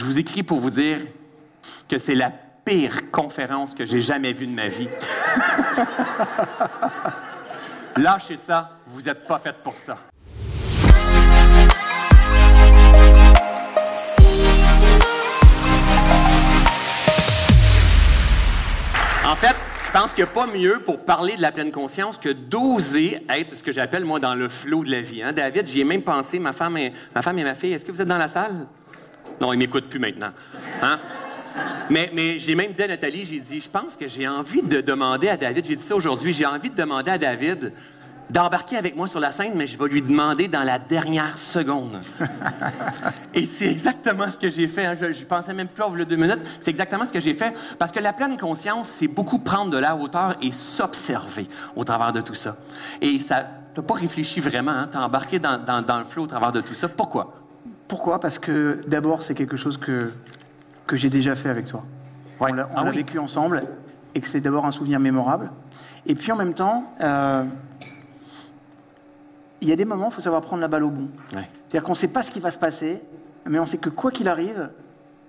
Je vous écris pour vous dire que c'est la pire conférence que j'ai jamais vue de ma vie. Lâchez ça, vous n'êtes pas fait pour ça. En fait, je pense qu'il n'y a pas mieux pour parler de la pleine conscience que d'oser être ce que j'appelle, moi, dans le flot de la vie. Hein? David, j'y ai même pensé, ma femme, ma femme et ma fille, est-ce que vous êtes dans la salle? Non, ils ne m'écoutent plus maintenant. Hein? Mais, mais j'ai même dit à Nathalie, j'ai dit, je pense que j'ai envie de demander à David, j'ai dit ça aujourd'hui, j'ai envie de demander à David d'embarquer avec moi sur la scène, mais je vais lui demander dans la dernière seconde. Et c'est exactement ce que j'ai fait. hein. Je, ne pensais même plus over deux minutes. C'est exactement ce que j'ai fait. Parce que la pleine conscience, c'est beaucoup prendre de la hauteur et s'observer au travers de tout ça. Et ça, t'as pas réfléchi vraiment. Hein? T'as embarqué dans, dans- dans le flot au travers de tout ça. Pourquoi? Pourquoi? Parce que d'abord, c'est quelque chose que, que j'ai déjà fait avec toi. Ouais. On l'a Ah l'a oui. vécu ensemble et que c'est d'abord un souvenir mémorable. Et puis en même temps, euh, il y a des moments, il faut savoir prendre la balle au bon. Ouais. C'est-à-dire qu'on ne sait pas ce qui va se passer, mais on sait que quoi qu'il arrive,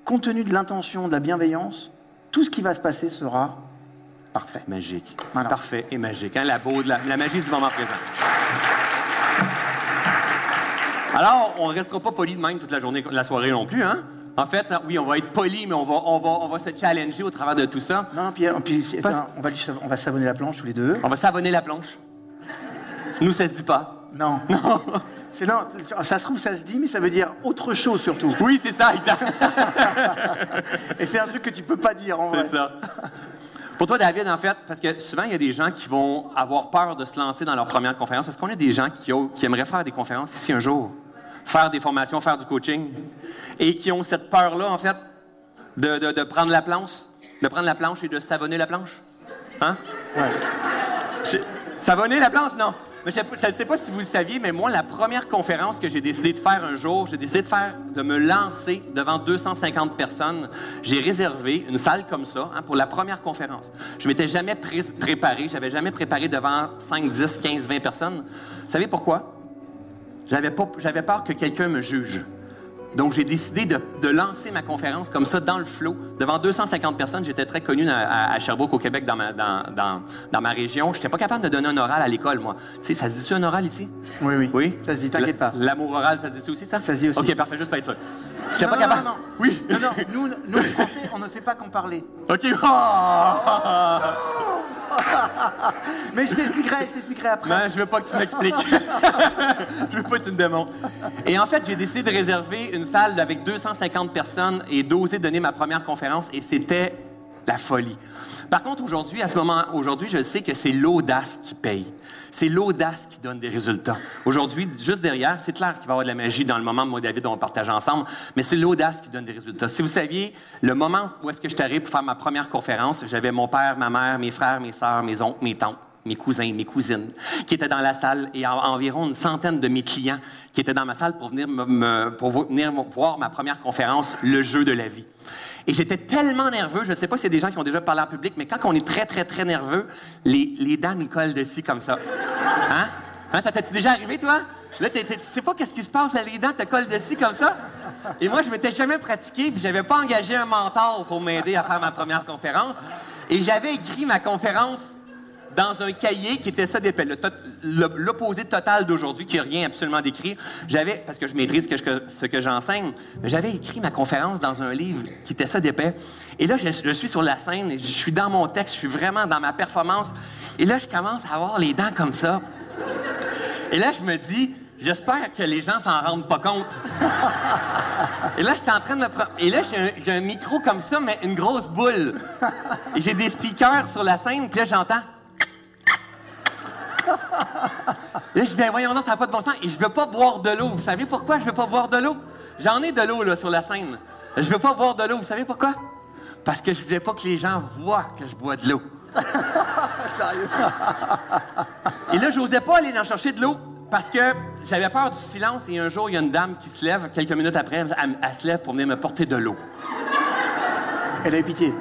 compte tenu de l'intention, de la bienveillance, tout ce qui va se passer sera parfait. Magique. Voilà. Parfait et magique. Hein? La, beau, la, la magie du moment présent. Alors, on ne restera pas poli de même toute la journée, la soirée non plus, hein? En fait, oui, on va être poli, mais on va, on va, on va se challenger au travers de tout ça. Non, puis, puis Parce- enfin, on, va, on va savonner la planche tous les deux. On va savonner la planche. Nous, ça se dit pas. Non. Non. C'est non, ça se trouve, ça se dit, mais ça veut dire autre chose surtout. Oui, c'est ça, exact. Et c'est un truc que tu peux pas dire en vrai. c'est ça. Pour toi, David, en fait, parce que souvent, il y a des gens qui vont avoir peur de se lancer dans leur première conférence. Est-ce qu'on a des gens qui, qui aimeraient faire des conférences ici un jour? Faire des formations, faire du coaching? Et qui ont cette peur-là, en fait, de, de- de prendre la planche, de prendre la planche et de savonner la planche? Hein? Ouais. Savonner la planche, non. Mais je ne sais pas si vous le saviez, mais moi, la première conférence que j'ai décidé de faire un jour, j'ai décidé de faire, de me lancer devant 250 personnes. J'ai réservé une salle comme ça hein, pour la première conférence. Je m'étais jamais pré- préparé, j'avais jamais préparé devant 5, 10, 15, 20 personnes. Vous savez pourquoi? J'avais pas- j'avais peur que quelqu'un me juge. Donc, j'ai décidé de, de lancer ma conférence comme ça, dans le flot, devant 250 personnes. J'étais très connu à, Sherbrooke, au Québec, dans ma, dans, dans- dans ma région. Je n'étais pas capable de donner un oral à l'école, moi. Tu sais, ça se dit-tu un oral ici? Oui, oui. Oui? Ça se dit, t'inquiète pas. L'amour oral, ça se dit aussi, ça? Ça se dit aussi. OK, parfait, juste pour être sûr. J'étais pas non, capable. non, non. Oui. Non, non, nous, nous, Français, on ne fait pas qu'en parler. OK. Oh! Mais je t'expliquerai, je t'expliquerai après. Non, je veux pas que tu m'expliques. je veux pas que tu me démontres. Et en fait, j'ai décidé de réserver une salle avec 250 personnes et d'oser donner ma première conférence et c'était la folie. Par contre, aujourd'hui, à ce moment, aujourd'hui, je sais que c'est l'audace qui paye. C'est l'audace qui donne des résultats. Aujourd'hui, juste derrière, c'est clair qu'il va y avoir de la magie dans le moment, moi et David, on partage ensemble, mais c'est l'audace qui donne des résultats. Si vous saviez, le moment où est-ce que je suis arrivé pour faire ma première conférence, j'avais mon père, ma mère, mes frères, mes sœurs, mes oncles, mes tantes mes cousins, mes cousines, qui étaient dans la salle, et en- environ une centaine de mes clients qui étaient dans ma salle pour venir, pour venir voir ma première conférence, Le jeu de la vie. Et j'étais tellement nerveux, je ne sais pas s'il y a des gens qui ont déjà parlé en public, mais quand on est très, très, très nerveux, les, dents nous collent dessus comme ça. Hein? Hein, ça t'est déjà arrivé, toi? Là, tu sais pas qu'est-ce qui se passe, là, les dents te collent dessus comme ça? Et moi, je m'étais jamais pratiqué, puis j'avais pas engagé un mentor pour m'aider à faire ma première conférence. Et j'avais écrit ma conférence dans un cahier qui était ça d'épais, l'opposé total d'aujourd'hui, qui n'a rien absolument d'écrit. J'avais, parce que je maîtrise ce que, j'enseigne, j'avais écrit ma conférence dans un livre qui était ça d'épais. Et là, je, suis sur la scène, je suis dans mon texte, je suis vraiment dans ma performance. Et là, je commence à avoir les dents comme ça. Et là, je me dis, j'espère que les gens s'en rendent pas compte. Et là, j'étais en train de me Et là, j'ai un, un micro comme ça, mais une grosse boule. Et j'ai des speakers sur la scène, puis là, j'entends. Là, je dis, ben voyons, non, ça n'a pas de bon sens. Et je veux pas boire de l'eau. Vous savez pourquoi je veux pas boire de l'eau? J'en ai de l'eau, là, sur la scène. Je veux pas boire de l'eau. Vous savez pourquoi? Parce que je voulais pas que les gens voient que je bois de l'eau. Sérieux? Et là, j'osais pas aller en chercher de l'eau parce que j'avais peur du silence. Et un jour, il y a une dame qui se lève, quelques minutes après, elle, elle se lève pour venir me porter de l'eau. Elle a eu pitié.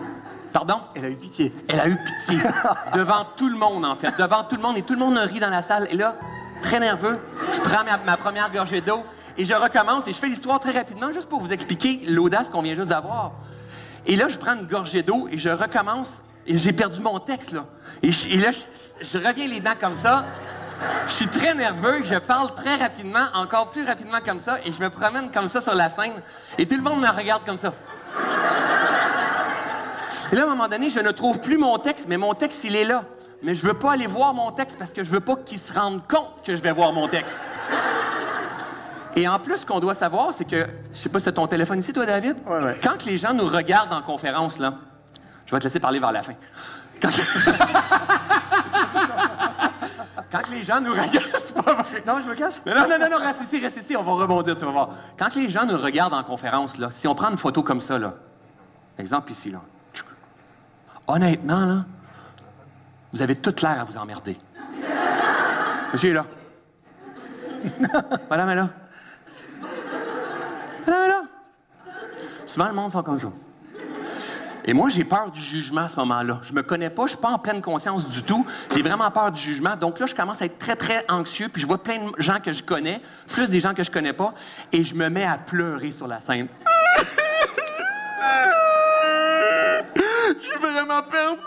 Pardon? Elle a eu pitié. Elle a eu pitié. devant tout le monde, en fait. Devant tout le monde. Et tout le monde rit dans la salle. Et là, très nerveux, je prends ma, ma première gorgée d'eau. Et je recommence et je fais l'histoire très rapidement, juste pour vous expliquer l'audace qu'on vient juste d'avoir. Et là, je prends une gorgée d'eau et je recommence. Et j'ai perdu mon texte, là. Et, je- et là, je, je reviens les dents comme ça. Je suis très nerveux, je parle très rapidement, encore plus rapidement comme ça, et je me promène comme ça sur la scène, et tout le monde me regarde comme ça. Et là, à un moment donné, je ne trouve plus mon texte, mais mon texte, il est là. Mais je veux pas aller voir mon texte parce que je veux pas qu'ils se rendent compte que je vais voir mon texte. Et en plus, ce qu'on doit savoir, c'est que, je sais pas si c'est ton téléphone ici, toi, David? Ouais, ouais. Quand que les gens nous regardent en conférence, là, je vais te laisser parler vers la fin. Quand, les gens nous regardent, c'est pas vrai. Non, je me casse non, non, non, non, reste ici, reste ici, on va rebondir, tu vas voir. Quand les gens nous regardent en conférence, là, si on prend une photo comme ça, là, exemple ici, là. Honnêtement, là, vous avez toute l'air à vous emmerder. Monsieur est là. Madame est là. Madame est là. Souvent, le monde sont comme. Et moi, j'ai peur du jugement à ce moment-là. Je me connais pas, je suis pas en pleine conscience du tout. J'ai vraiment peur du jugement. Donc là, je commence à être très, très anxieux. Puis je vois plein de gens que je connais, plus des gens que je connais pas, et je me mets à pleurer sur la scène. Je perdu.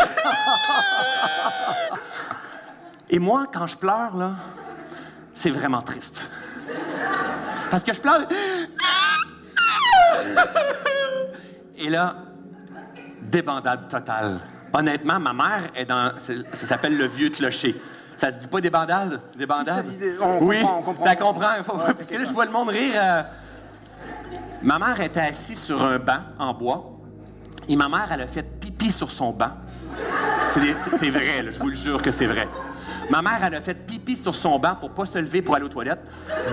Et moi, quand je pleure, là, c'est vraiment triste. Parce que je pleure. Et là, débandade totale. Honnêtement, ma mère est dans. Ça s'appelle le vieux clocher. Ça se dit pas débandade? Débandade? Ça se dit- on oui, comprend, on comprend. ça comprend. Ouais, parce que là, je vois le monde rire. euh. Ma mère était assise sur un banc en bois. Et ma mère, elle a fait pipi sur son banc. C'est vrai, là, je vous le jure que c'est vrai. Ma mère, elle a fait pipi sur son banc pour pas se lever pour aller aux toilettes,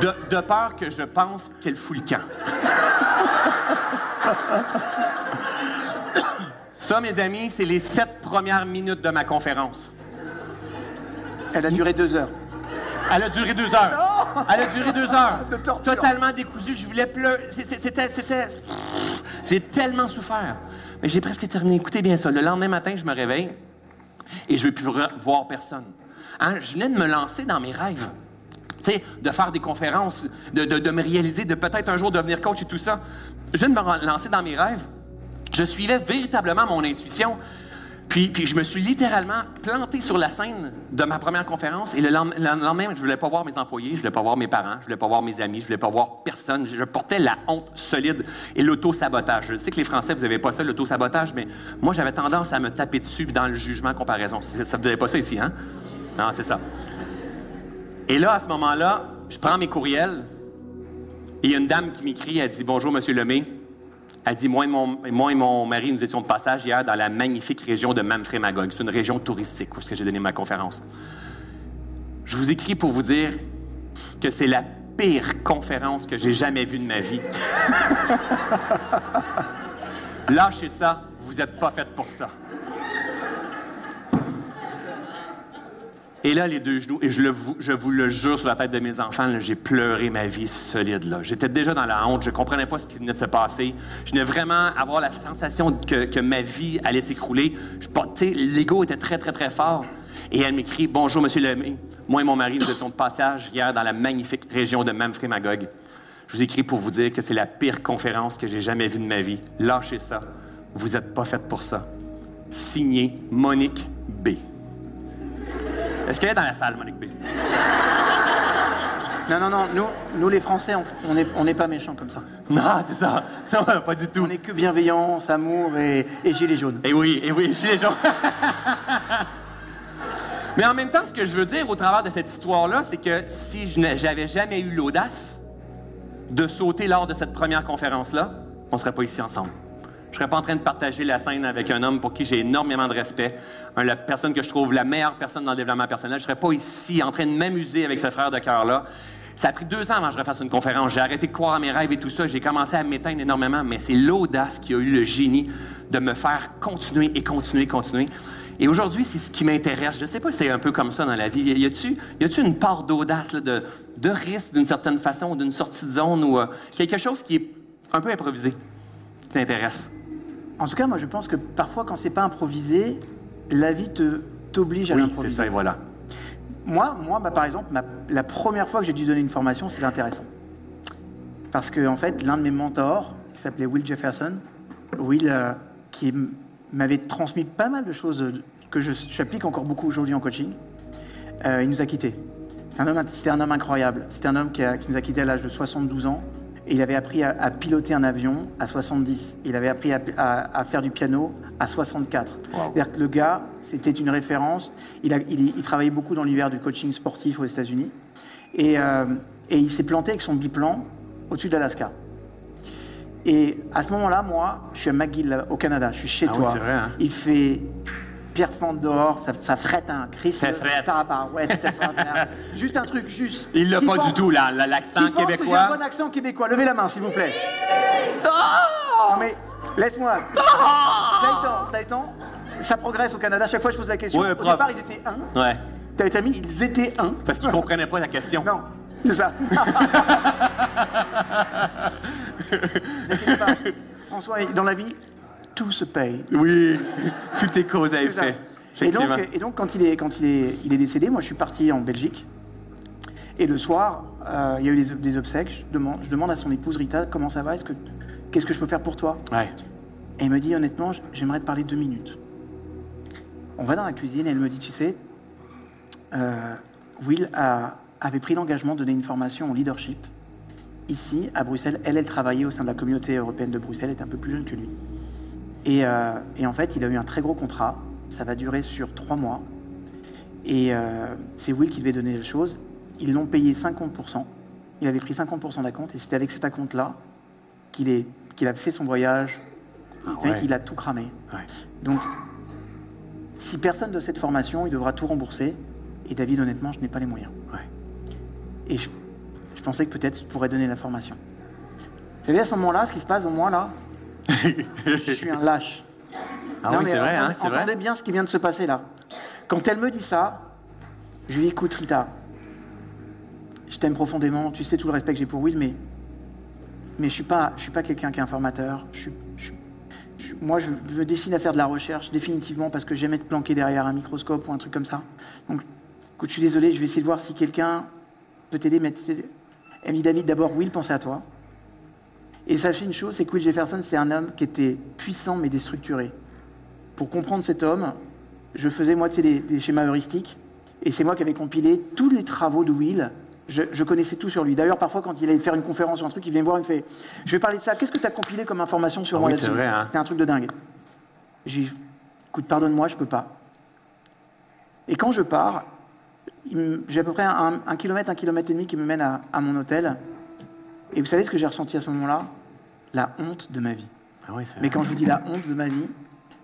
de, de peur que je pense qu'elle fout le camp. Ça, mes amis, c'est les sept premières minutes de ma conférence. Elle a duré deux heures. Elle a duré deux heures. Elle a duré deux heures. De. Totalement décousu. Je voulais pleurer. C'était- J'ai tellement souffert. Mais j'ai presque terminé. Écoutez bien ça. Le lendemain matin, je me réveille et je ne veux plus voir personne. Hein, Je venais de me lancer dans mes rêves. Tu sais, de faire des conférences, de, me réaliser, de peut-être un jour devenir coach et tout ça. Je viens de me lancer dans mes rêves. Je suivais véritablement mon intuition. Puis, puis je me suis littéralement planté sur la scène de ma première conférence. Et le lendemain, le lendemain, je voulais pas voir mes employés, je voulais pas voir mes parents, je voulais pas voir mes amis, je voulais pas voir personne. Je, portais la honte solide et l'auto-sabotage. Je sais que les Français, vous avez pas ça, l'auto-sabotage, mais moi, j'avais tendance à me taper dessus dans le jugement comparaison. Ça, vous avez pas ça ici, hein? Non, c'est ça. Et là, à ce moment-là, je prends mes courriels et il y a une dame qui m'écrit, elle dit Bonjour, Monsieur Lemay. Elle dit moi et, mon, mari, nous étions de passage hier dans la magnifique région de Manfred-Magog. C'est une région touristique où j'ai donné ma conférence. Je vous écris pour vous dire que c'est la pire conférence que j'ai jamais vue de ma vie. Lâchez ça, vous n'êtes pas faite pour ça. Et là, les deux genoux, et je, vous, le jure sur la tête de mes enfants, j'ai pleuré ma vie solide. Là. J'étais déjà dans la honte, je ne comprenais pas ce qui venait de se passer. Je venais vraiment avoir la sensation que, ma vie allait s'écrouler. L'ego était très, très, très fort. Et elle m'écrit Bonjour, Monsieur Lemay. Moi et mon mari, nous étions de passage hier dans la magnifique région de Manfred-Magog. Je vous écris pour vous dire que c'est la pire conférence que j'ai jamais vue de ma vie. Lâchez ça. Vous n'êtes pas faite pour ça. Signé Monique B. Est-ce qu'elle est dans la salle, Monique B? Non, non, non, nous, nous les Français, on n'est on pas méchants comme ça. Non, c'est ça. Non, pas du tout. On n'est que bienveillance, amour et, et gilets jaunes. Et oui, et oui, gilet jaune. Mais en même temps, ce que je veux dire au travers de cette histoire-là, c'est que si j'avais jamais eu l'audace de sauter lors de cette première conférence-là, on ne serait pas ici ensemble. Je ne serais pas en train de partager la scène avec un homme pour qui j'ai énormément de respect, la personne que je trouve la meilleure personne dans le développement personnel. Je ne serais pas ici en train de m'amuser avec ce frère de cœur-là. Ça a pris deux ans avant que je refasse une conférence. J'ai arrêté de croire à mes rêves et tout ça. J'ai commencé à m'éteindre énormément, mais c'est l'audace qui a eu le génie de me faire continuer et continuer, continuer. Et aujourd'hui, c'est ce qui m'intéresse. Je ne sais pas si c'est un peu comme ça dans la vie. Y a-tu y une part d'audace, de risque d'une certaine façon, d'une sortie de zone ou euh, quelque chose qui est un peu improvisé qui t'intéresse? En tout cas, moi, je pense que parfois, quand c'est pas improvisé, la vie te t'oblige à Oui, c'est ça, et voilà. moi, moi bah, par exemple, ma- la première fois que j'ai dû donner une formation, c'était intéressant. Parce que, en fait, l'un de mes mentors, qui s'appelait Will Jefferson, Will, euh, qui m'avait transmis pas mal de choses euh, que je- j'applique encore beaucoup aujourd'hui en coaching, euh, il nous a quittés. C'est un homme- C'était un homme incroyable. C'était un homme qui, a- qui nous a quittés à l'âge de 72 ans. Et il avait appris à, à piloter un avion à 70. Il avait appris à, à- à faire du piano à 64. C'est-à-dire que le gars, c'était une référence. Il, a- il- il travaillait beaucoup dans l'univers du coaching sportif aux États-Unis. Et, euh, et il s'est planté avec son biplan au-dessus de l'Alaska. Et à ce moment-là, moi, je suis à McGill, au Canada. Je suis chez Ah toi. c'est vrai, hein. Il fait Pierre Fente dehors, ça, ça frette un Christ. Ça frette. Tabarouette, extraordinaire. juste un truc, juste. Il l'a pas pense- du tout, là, l'accent que j'ai un québécois. bon accent québécois? Levez la main, s'il vous plaît. Oh! Non mais, laisse-moi. Étant, cela étant, ça progresse au Canada. Chaque fois, je pose la question. Au départ, ils étaient un. Ouais, T'as mis, ils étaient un. parce qu'il comprenait pas la question. Non, c'est ça. Vous inquiétez pas. François, dans la vie, tout se paye. Oui, tout est cause à effet. Et donc, Effectivement. et donc, quand, il est, quand il, est, il est décédé, moi je suis parti en Belgique. Et le soir, euh, il y a eu des, des obsèques. Je demande, je demande à son épouse Rita comment ça va, est-ce que, qu'est-ce que je peux faire pour toi? Ouais. Et elle me dit honnêtement, j'aimerais te parler deux minutes. On va dans la cuisine et elle me dit, tu sais, euh, Will a- avait pris l'engagement de donner une formation au leadership ici à Bruxelles. Elle, elle travaillait au sein de la communauté européenne de Bruxelles, elle était un peu plus jeune que lui. Et, euh, et en fait, il a eu un très gros contrat. Ça va durer sur trois mois. Et euh, c'est Will qui devait donner les choses. Ils l'ont payé 50%. Il avait pris 50% d'acompte. Et c'était avec cet acompte-là qu'il a fait son voyage. Ah ouais. qu'il a tout cramé. Ouais. Donc, si personne de cette formation, il devra tout rembourser. Et David, honnêtement, je n'ai pas les moyens. Ouais. Et je, je pensais que peut-être je pourrais donner la formation. Vous savez, à ce moment-là, ce qui se passe au moins là, je suis un lâche. Ah Non, oui, mais c'est vrai, hein, entendez, c'est vrai. entendez bien ce qui vient de se passer là. Quand elle me dit ça, je lui dis écoute Rita, je t'aime profondément, tu sais tout le respect que j'ai pour Will, mais, mais je suis pas, je suis pas quelqu'un qui est informateur. Je suis- je- je- moi, je me dessine à faire de la recherche définitivement parce que j'aime être planqué derrière un microscope ou un truc comme ça. Donc, écoute, je suis désolé, je vais essayer de voir si quelqu'un peut t'aider. Mais t'aider. elle me dit David, d'abord, Will, pensez à toi. Et sachez une chose, c'est que Will Jefferson, c'est un homme qui était puissant mais déstructuré. Pour comprendre cet homme, je faisais moi tu sais, des, des schémas heuristiques, et c'est moi qui avais compilé tous les travaux de Will. Je, je connaissais tout sur lui. D'ailleurs, parfois, quand il allait faire une conférence ou un truc, il vient me voir, il me fait Je vais parler de ça, qu'est-ce que tu as compilé comme information sur Ah moi oui, c'est vrai, hein. C'est un truc de dingue. J'ai dit Écoute, pardonne-moi, je peux pas. Et quand je pars, j'ai à peu près un, un kilomètre, un kilomètre et demi qui me mène à, à mon hôtel. Et vous savez ce que j'ai ressenti à ce moment-là? La honte de ma vie. Ah oui, Mais quand je vous dis la honte de ma vie,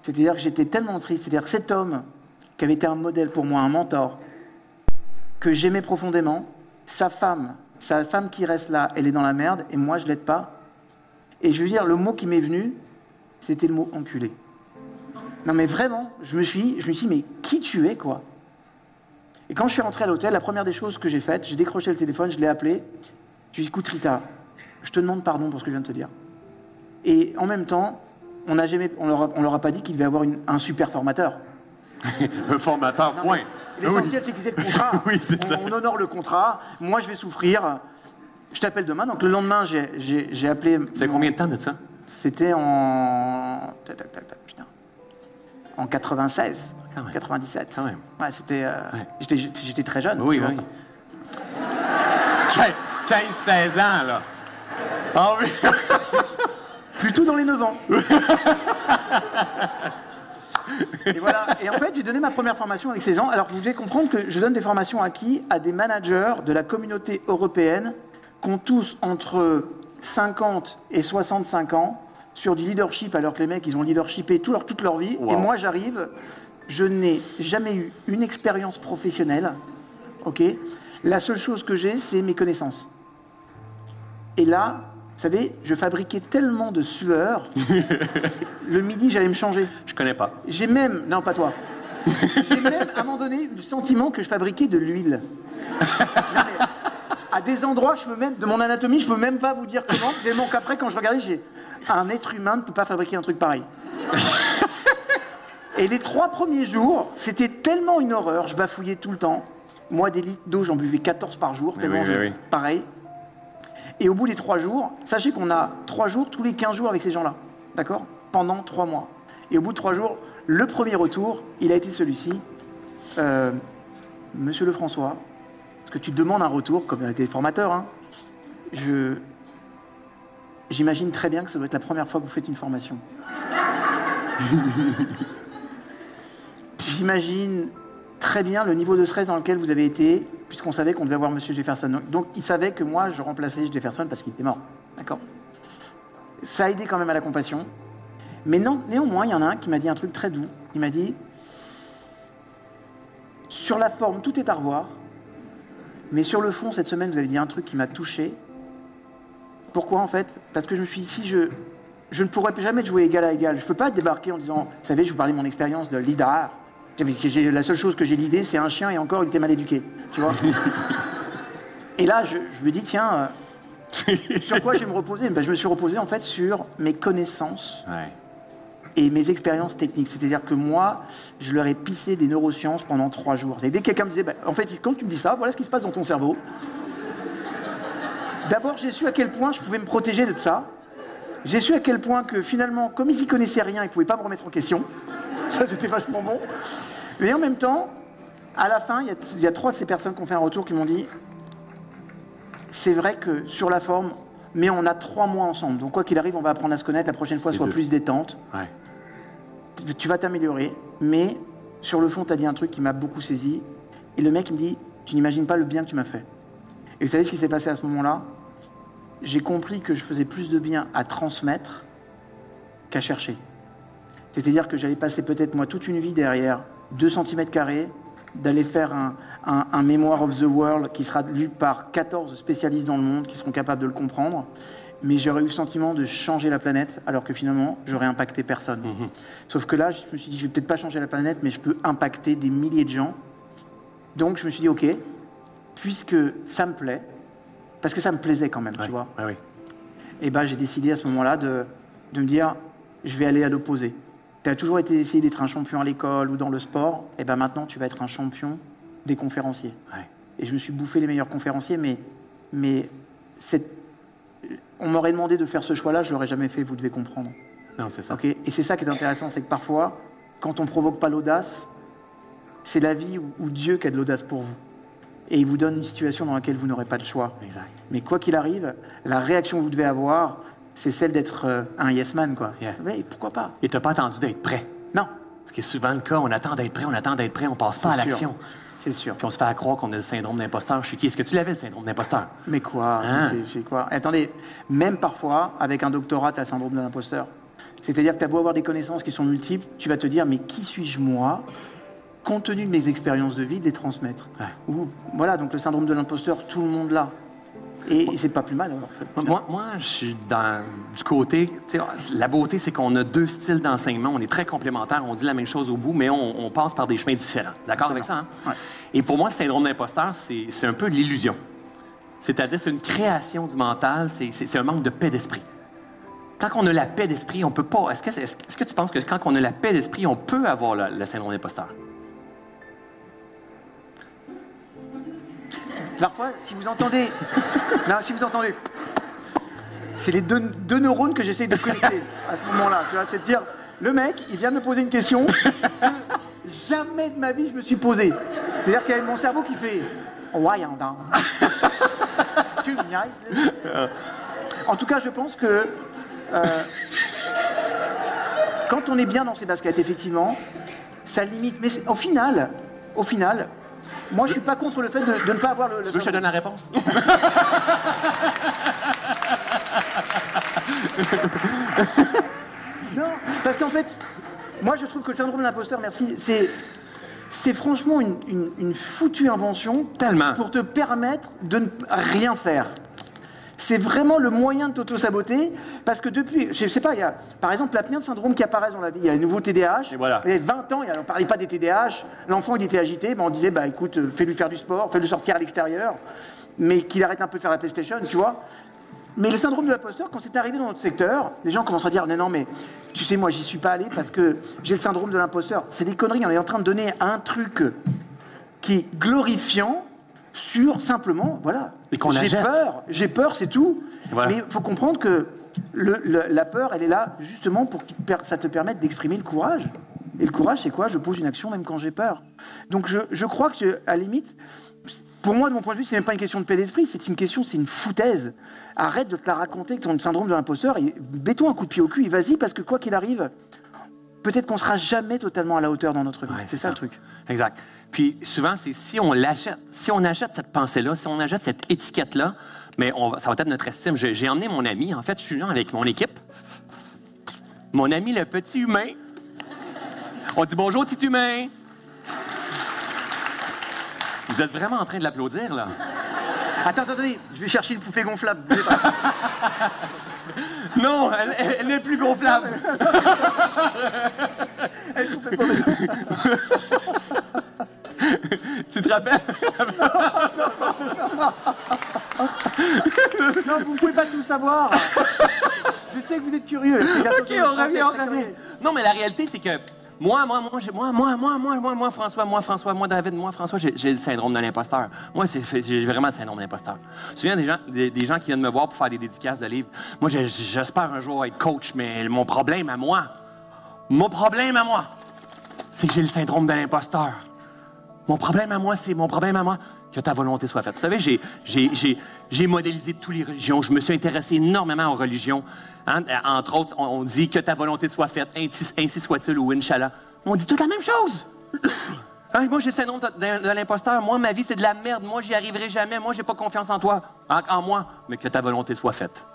c'est-à-dire que j'étais tellement triste. C'est-à-dire cet homme qui avait été un modèle pour moi, un mentor, que j'aimais profondément, sa femme, sa femme qui reste là, elle est dans la merde, et moi je l'aide pas. Et je veux dire, le mot qui m'est venu, c'était le mot enculé. Non mais vraiment, je me suis, je me suis dit, mais qui tu es quoi? Et quand je suis rentré à l'hôtel, la première des choses que j'ai faites, j'ai décroché le téléphone, je l'ai appelé, je lui ai dit, écoute Rita, je te demande pardon pour ce que je viens de te dire. Et en même temps, on n'a jamais, on leur, a- pas dit qu'il devait avoir une- un super formateur. Un formateur, point. L'essentiel, c'est qu'ils aient le contrat. Oui, c'est on, ça. on honore le contrat. Moi, je vais souffrir. Je t'appelle demain. Donc le lendemain, j'ai- appelé. C'est mon- combien de temps de ça? C'était en. tac, tac, tac, tac, putain. En 96, Quand même. 97. Quand même. Ouais, c'était. euh, Ouais. j'étais- très jeune. Oui, oui. 15-16 ans, là. Ah oui. Plutôt dans les 9 ans. et voilà. Et en fait, j'ai donné ma première formation avec ces gens. Alors, vous devez comprendre que je donne des formations à qui À des managers de la communauté européenne qui ont tous entre 50 et 65 ans sur du leadership, alors que les mecs, ils ont leadershipé tout leur, toute leur vie. Wow. Et moi, j'arrive, je n'ai jamais eu une expérience professionnelle. OK? La seule chose que j'ai, c'est mes connaissances. Et là, vous savez, je fabriquais tellement de sueur. le midi, j'allais me changer. Je connais pas. J'ai même, non pas toi, j'ai même à un moment donné eu le sentiment que je fabriquais de l'huile. Non, mais À des endroits, je peux même, de mon anatomie, je peux même pas vous dire comment. Tellement qu'après, quand je regardais, j'ai un être humain ne peut pas fabriquer un truc pareil. Et les trois premiers jours, c'était tellement une horreur, je bafouillais tout le temps. Moi, des litres d'eau, j'en buvais 14 par jour, tellement oui, je- mais oui. pareil. Et au bout des trois jours, sachez qu'on a trois jours tous les 15 jours avec ces gens-là, d'accord? Pendant trois mois. Et au bout de trois jours, le premier retour, il a été celui-ci. Euh, Monsieur Lefrançois, parce que tu demandes un retour, comme des formateurs, hein, je... j'imagine très bien que ça doit être la première fois que vous faites une formation. J'imagine très bien le niveau de stress dans lequel vous avez été, puisqu'on savait qu'on devait avoir Monsieur Jefferson. Donc, il savait que moi, je remplaçais Jefferson parce qu'il était mort. D'accord? Ça a aidé quand même à la compassion. Mais non, néanmoins, il y en a un qui m'a dit un truc très doux. Il m'a dit Sur la forme, tout est à revoir. Mais sur le fond, cette semaine, vous avez dit un truc qui m'a touché. Pourquoi en fait? Parce que je me suis dit, si je, ne pourrais jamais jouer égal à égal. Je ne peux pas débarquer en disant, vous savez, je vous parlais de mon expérience de leader. La seule chose que j'ai l'idée, c'est un chien et encore, il était mal éduqué. Tu vois Et là, je, je me dis, tiens, euh, sur quoi je vais me reposer? Ben, Je me suis reposé en fait sur mes connaissances Ouais. et mes expériences techniques. C'est-à-dire que moi, je leur ai pissé des neurosciences pendant trois jours. Et dès que quelqu'un me disait, bah, en fait, quand tu me dis ça, voilà ce qui se passe dans ton cerveau. D'abord, j'ai su à quel point je pouvais me protéger de ça. J'ai su à quel point que finalement, comme ils y connaissaient rien, ils ne pouvaient pas me remettre en question. Ça, c'était vachement bon. Mais en même temps, à la fin, il y a- il y, a trois de ces personnes qui ont fait un retour qui m'ont dit c'est vrai que sur la forme, mais on a trois mois ensemble. Donc, quoi qu'il arrive, on va apprendre à se connaître. La prochaine fois, deux. plus détente Ouais. tu vas t'améliorer, mais sur le fond, tu as dit un truc qui m'a beaucoup saisi. Et le mec il me dit, tu n'imagines pas le bien que tu m'as fait. Et vous savez ce qui s'est passé à ce moment-là? J'ai compris que je faisais plus de bien à transmettre qu'à chercher. C'est-à-dire que j'allais passer peut-être moi toute une vie derrière 2 cm carrés, d'aller faire un, un, un Memoir of the World qui sera lu par 14 spécialistes dans le monde qui seront capables de le comprendre. Mais j'aurais eu le sentiment de changer la planète alors que finalement, j'aurais impacté personne. Sauf que là, je me suis dit, je vais peut-être pas changer la planète, mais je peux impacter des milliers de gens. Donc je me suis dit, ok, puisque ça me plaît, parce que ça me plaisait quand même, Ouais. tu vois. Ouais. Et ben j'ai décidé à ce moment-là de, de me dire, je vais aller à l'opposé. Tu as toujours été essayé d'être un champion à l'école ou dans le sport, et ben maintenant tu vas être un champion des conférenciers. Ouais. Et je me suis bouffé les meilleurs conférenciers, mais, mais on m'aurait demandé de faire ce choix-là, je l'aurais jamais fait, vous devez comprendre. Non, c'est ça. Ok Et c'est ça qui est intéressant, c'est que parfois, quand on ne provoque pas l'audace, c'est la vie ou, Dieu qui a de l'audace pour vous. Et il vous donne une situation dans laquelle vous n'aurez pas le choix. Exact. Mais quoi qu'il arrive, la réaction que vous devez avoir, c'est celle d'être euh, un yes man, quoi. Yeah. Oui, pourquoi pas? Et tu n'as pas attendu d'être prêt? Non, Ce qui est souvent le cas, on attend d'être prêt, on attend d'être prêt, on passe pas à l'action. c'est sûr. Puis on se fait à croire qu'on a le syndrome d'imposteur. Je suis qui? Est-ce que tu l'avais, le syndrome d'imposteur? Mais quoi? Hein? C'est quoi? Attendez, même parfois, avec un doctorat, tu as le syndrome de l'imposteur. C'est-à-dire que tu as beau avoir des connaissances qui sont multiples, tu vas te dire, mais qui suis-je moi, compte tenu de mes expériences de vie, de les transmettre? Ouais. Ou, Voilà, donc le syndrome de l'imposteur, tout le monde l'a. Et, c'est pas plus mal, alors. en fait. Moi, moi, je suis dans, du côté. La beauté, c'est qu'on a deux styles d'enseignement. On est très complémentaires. On dit la même chose au bout, mais on, on passe par des chemins différents. D'accord avec ça? hein? Ouais. Et pour moi, le syndrome d'imposteur, c'est un peu l'illusion. C'est-à-dire, c'est une création du mental, c'est- un manque de paix d'esprit. Quand on a la paix d'esprit, on peut pas. Est-ce que, est-ce que tu penses que quand on a la paix d'esprit, on peut avoir le, le syndrome d'imposteur? Parfois, si vous entendez. non, si vous entendez. C'est les deux, deux neurones que j'essaie de connecter à ce moment-là. Tu vois, c'est de dire, le mec, il vient me poser une question que jamais de ma vie je me suis posée. C'est-à-dire qu'il y a mon cerveau qui fait. Dents. Tu me niaises. En tout cas, je pense que. euh, quand on est bien dans ses baskets, effectivement, ça limite. Mais au final, au final, moi, je suis pas contre le fait de, de ne pas avoir le. le Tu veux que je te donne la réponse? Non, parce qu'en fait, moi je trouve que le syndrome de l'imposteur, merci, c'est, c'est franchement une, une- une foutue invention Tellement. pour te permettre de ne rien faire. C'est vraiment le moyen de t'auto-saboter, parce que depuis, je sais pas, il y a par exemple la plein de syndromes qui apparaissent dans la vie. Il y a les nouveaux TDAH. Et voilà. Il y a 20 ans, on ne parlait pas des TDAH. L'enfant, il était agité, ben, on disait, bah écoute, euh, fais-lui faire du sport, fais-le sortir à l'extérieur, mais qu'il arrête un peu de faire la PlayStation, tu vois. Mais le syndrome de l'imposteur, quand c'est arrivé dans notre secteur, les gens commencent à dire, non, non, mais tu sais, moi, j'y suis pas allé parce que j'ai le syndrome de l'imposteur. C'est des conneries, on est en train de donner un truc qui est glorifiant sur simplement, voilà, j'ai peur, j'ai peur, c'est tout. Voilà. Mais il faut comprendre que le- le- la peur, elle est là justement pour que ça te permette d'exprimer le courage. Et le courage, c'est quoi? Je pose une action même quand j'ai peur. Donc je, je crois que, à la limite, pour moi, de mon point de vue, c'est même pas une question de paix d'esprit, c'est une question, c'est une foutaise. Arrête de te la raconter que ton syndrome de l'imposteur, et mets-toi un coup de pied au cul et vas-y, parce que quoi qu'il arrive, peut-être qu'on sera jamais totalement à la hauteur dans notre vie. Ouais, c'est ça le truc. Exact. Puis souvent, c'est si on l'achète, si on achète cette pensée-là, si on achète cette étiquette-là, mais on va- ça va être notre estime. J'ai emmené mon ami, en fait, je suis venu avec mon équipe. Mon ami, le petit humain. On dit bonjour, petit humain. Vous êtes vraiment en train de l'applaudir, là? Attends, attends, attendez, je vais chercher une poupée gonflable. bougez pas. Non, elle, elle- elle n'est plus gonflable. tu te rappelles? non, vous pouvez pas tout savoir. Je sais que vous êtes curieux. OK, on revient, on revient. curieux. Non, mais la réalité, c'est que moi, moi, moi, moi, moi, moi, moi, moi, moi, François, moi, François, moi, David, moi, François, j'ai le syndrome de l'imposteur. Moi, j'ai vraiment le syndrome de l'imposteur. Je souviens des gens, des, gens qui viennent me voir pour faire des dédicaces de livres? Moi, j'espère un jour être coach, mais mon problème à moi, mon problème à moi, c'est que j'ai le syndrome de l'imposteur. Mon problème à moi, c'est mon problème à moi, que ta volonté soit faite. Vous savez, j'ai, modélisé toutes les religions. Je me suis intéressé énormément aux religions. Hein, euh, Entre autres, on, dit que ta volonté soit faite, ainsi, soit-il, ou Inch'Allah. On dit toute la même chose. Hein, moi, j'ai syndrome de, de- l'imposteur. Moi, ma vie, c'est de la merde. Moi, j'y arriverai jamais. Moi, j'ai pas confiance en toi, en moi. Mais que ta volonté soit faite.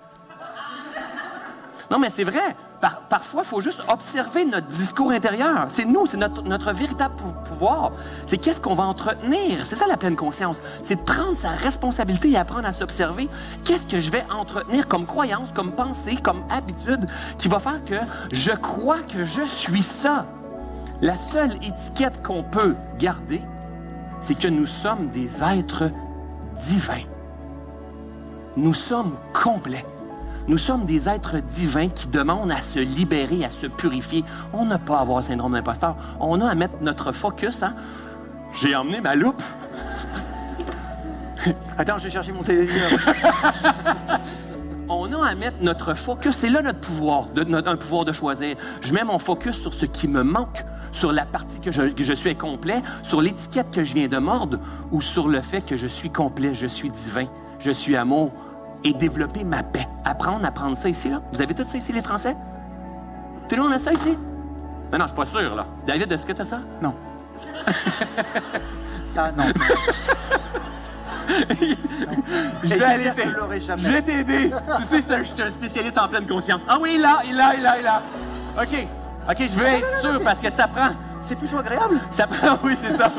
Non, mais c'est vrai. Par- parfois, il faut juste observer notre discours intérieur. C'est nous, c'est notre, notre véritable pou- pouvoir. C'est qu'est-ce qu'on va entretenir? C'est ça la pleine conscience. C'est de prendre sa responsabilité et apprendre à s'observer. Qu'est-ce que je vais entretenir comme croyance, comme pensée, comme habitude qui va faire que je crois que je suis ça? La seule étiquette qu'on peut garder, c'est que nous sommes des êtres divins. Nous sommes complets. Nous sommes des êtres divins qui demandent à se libérer, à se purifier. On n'a pas à avoir le syndrome d'imposteur. On a à mettre notre focus. Hein? J'ai emmené ma loupe. Attends, je vais chercher mon téléviseur. On a à mettre notre focus. C'est là notre pouvoir, de- notre- un pouvoir de choisir. Je mets mon focus sur ce qui me manque, sur la partie que je, que je suis incomplet, sur l'étiquette que je viens de mordre ou sur le fait que je suis complet, je suis divin, je suis amour et développer ma paix. Apprendre à prendre ça ici, là. Vous avez tout ça ici, les Français? Tout le monde a ça ici? Non, non, je suis pas sûr, là. David, est-ce que tu as ça? Non. Ça, non. Je vais aller t'aider. je vais t'aider. tu sais, c'est un- je suis un spécialiste en pleine conscience. Ah oui, là, il là, il là, il là. OK. OK, je veux être sûr parce que ça prend. C'est plutôt agréable? Ça prend, oui, c'est ça.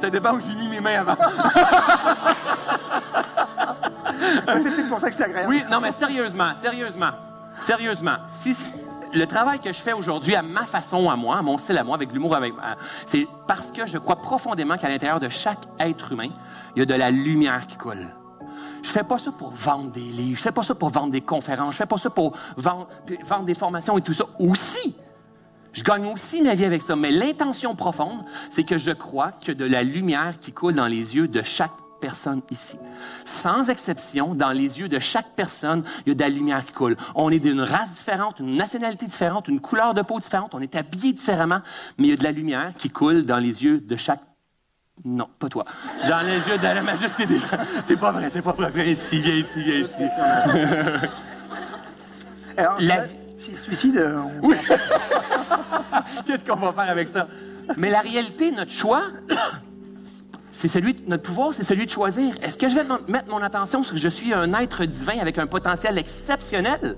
Ça dépend où j'ai mis mes mains avant. C'est peut-être pour ça que c'est agréable. Oui, non, mais sérieusement, sérieusement, sérieusement, si le travail que je fais aujourd'hui à ma façon, à moi, à mon style à moi, avec l'humour, avec, à- c'est parce que je crois profondément qu'à l'intérieur de chaque être humain, il y a de la lumière qui coule. Je fais pas ça pour vendre des livres, je fais pas ça pour vendre des conférences, je fais pas ça pour vendre, vendre des formations et tout ça. Aussi, je gagne aussi ma vie avec ça. Mais l'intention profonde, c'est que je crois a de la lumière qui coule dans les yeux de chaque personne ici. Sans exception, dans les yeux de chaque personne, il y a de la lumière qui coule. On est d'une race différente, une nationalité différente, une couleur de peau différente, on est habillé différemment, mais il y a de la lumière qui coule dans les yeux de chaque non, pas toi. Dans les yeux de la majorité des gens. C'est pas vrai, c'est pas vrai. Viens ici, viens ici, viens ici. Alors, La suicide, euh, on- Qu'est-ce qu'on va faire avec ça? Mais la réalité, notre choix, c'est celui notre pouvoir, c'est celui de choisir. Est-ce que je vais mettre mon attention sur que je suis un être divin avec un potentiel exceptionnel?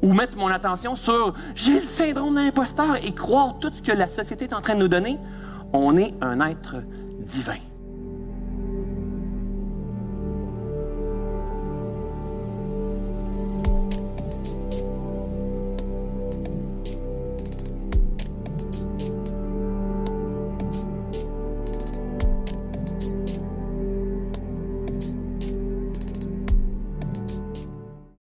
Ou mettre mon attention sur j'ai le syndrome de l'imposteur et croire tout ce que la société est en train de nous donner? On est un être divin.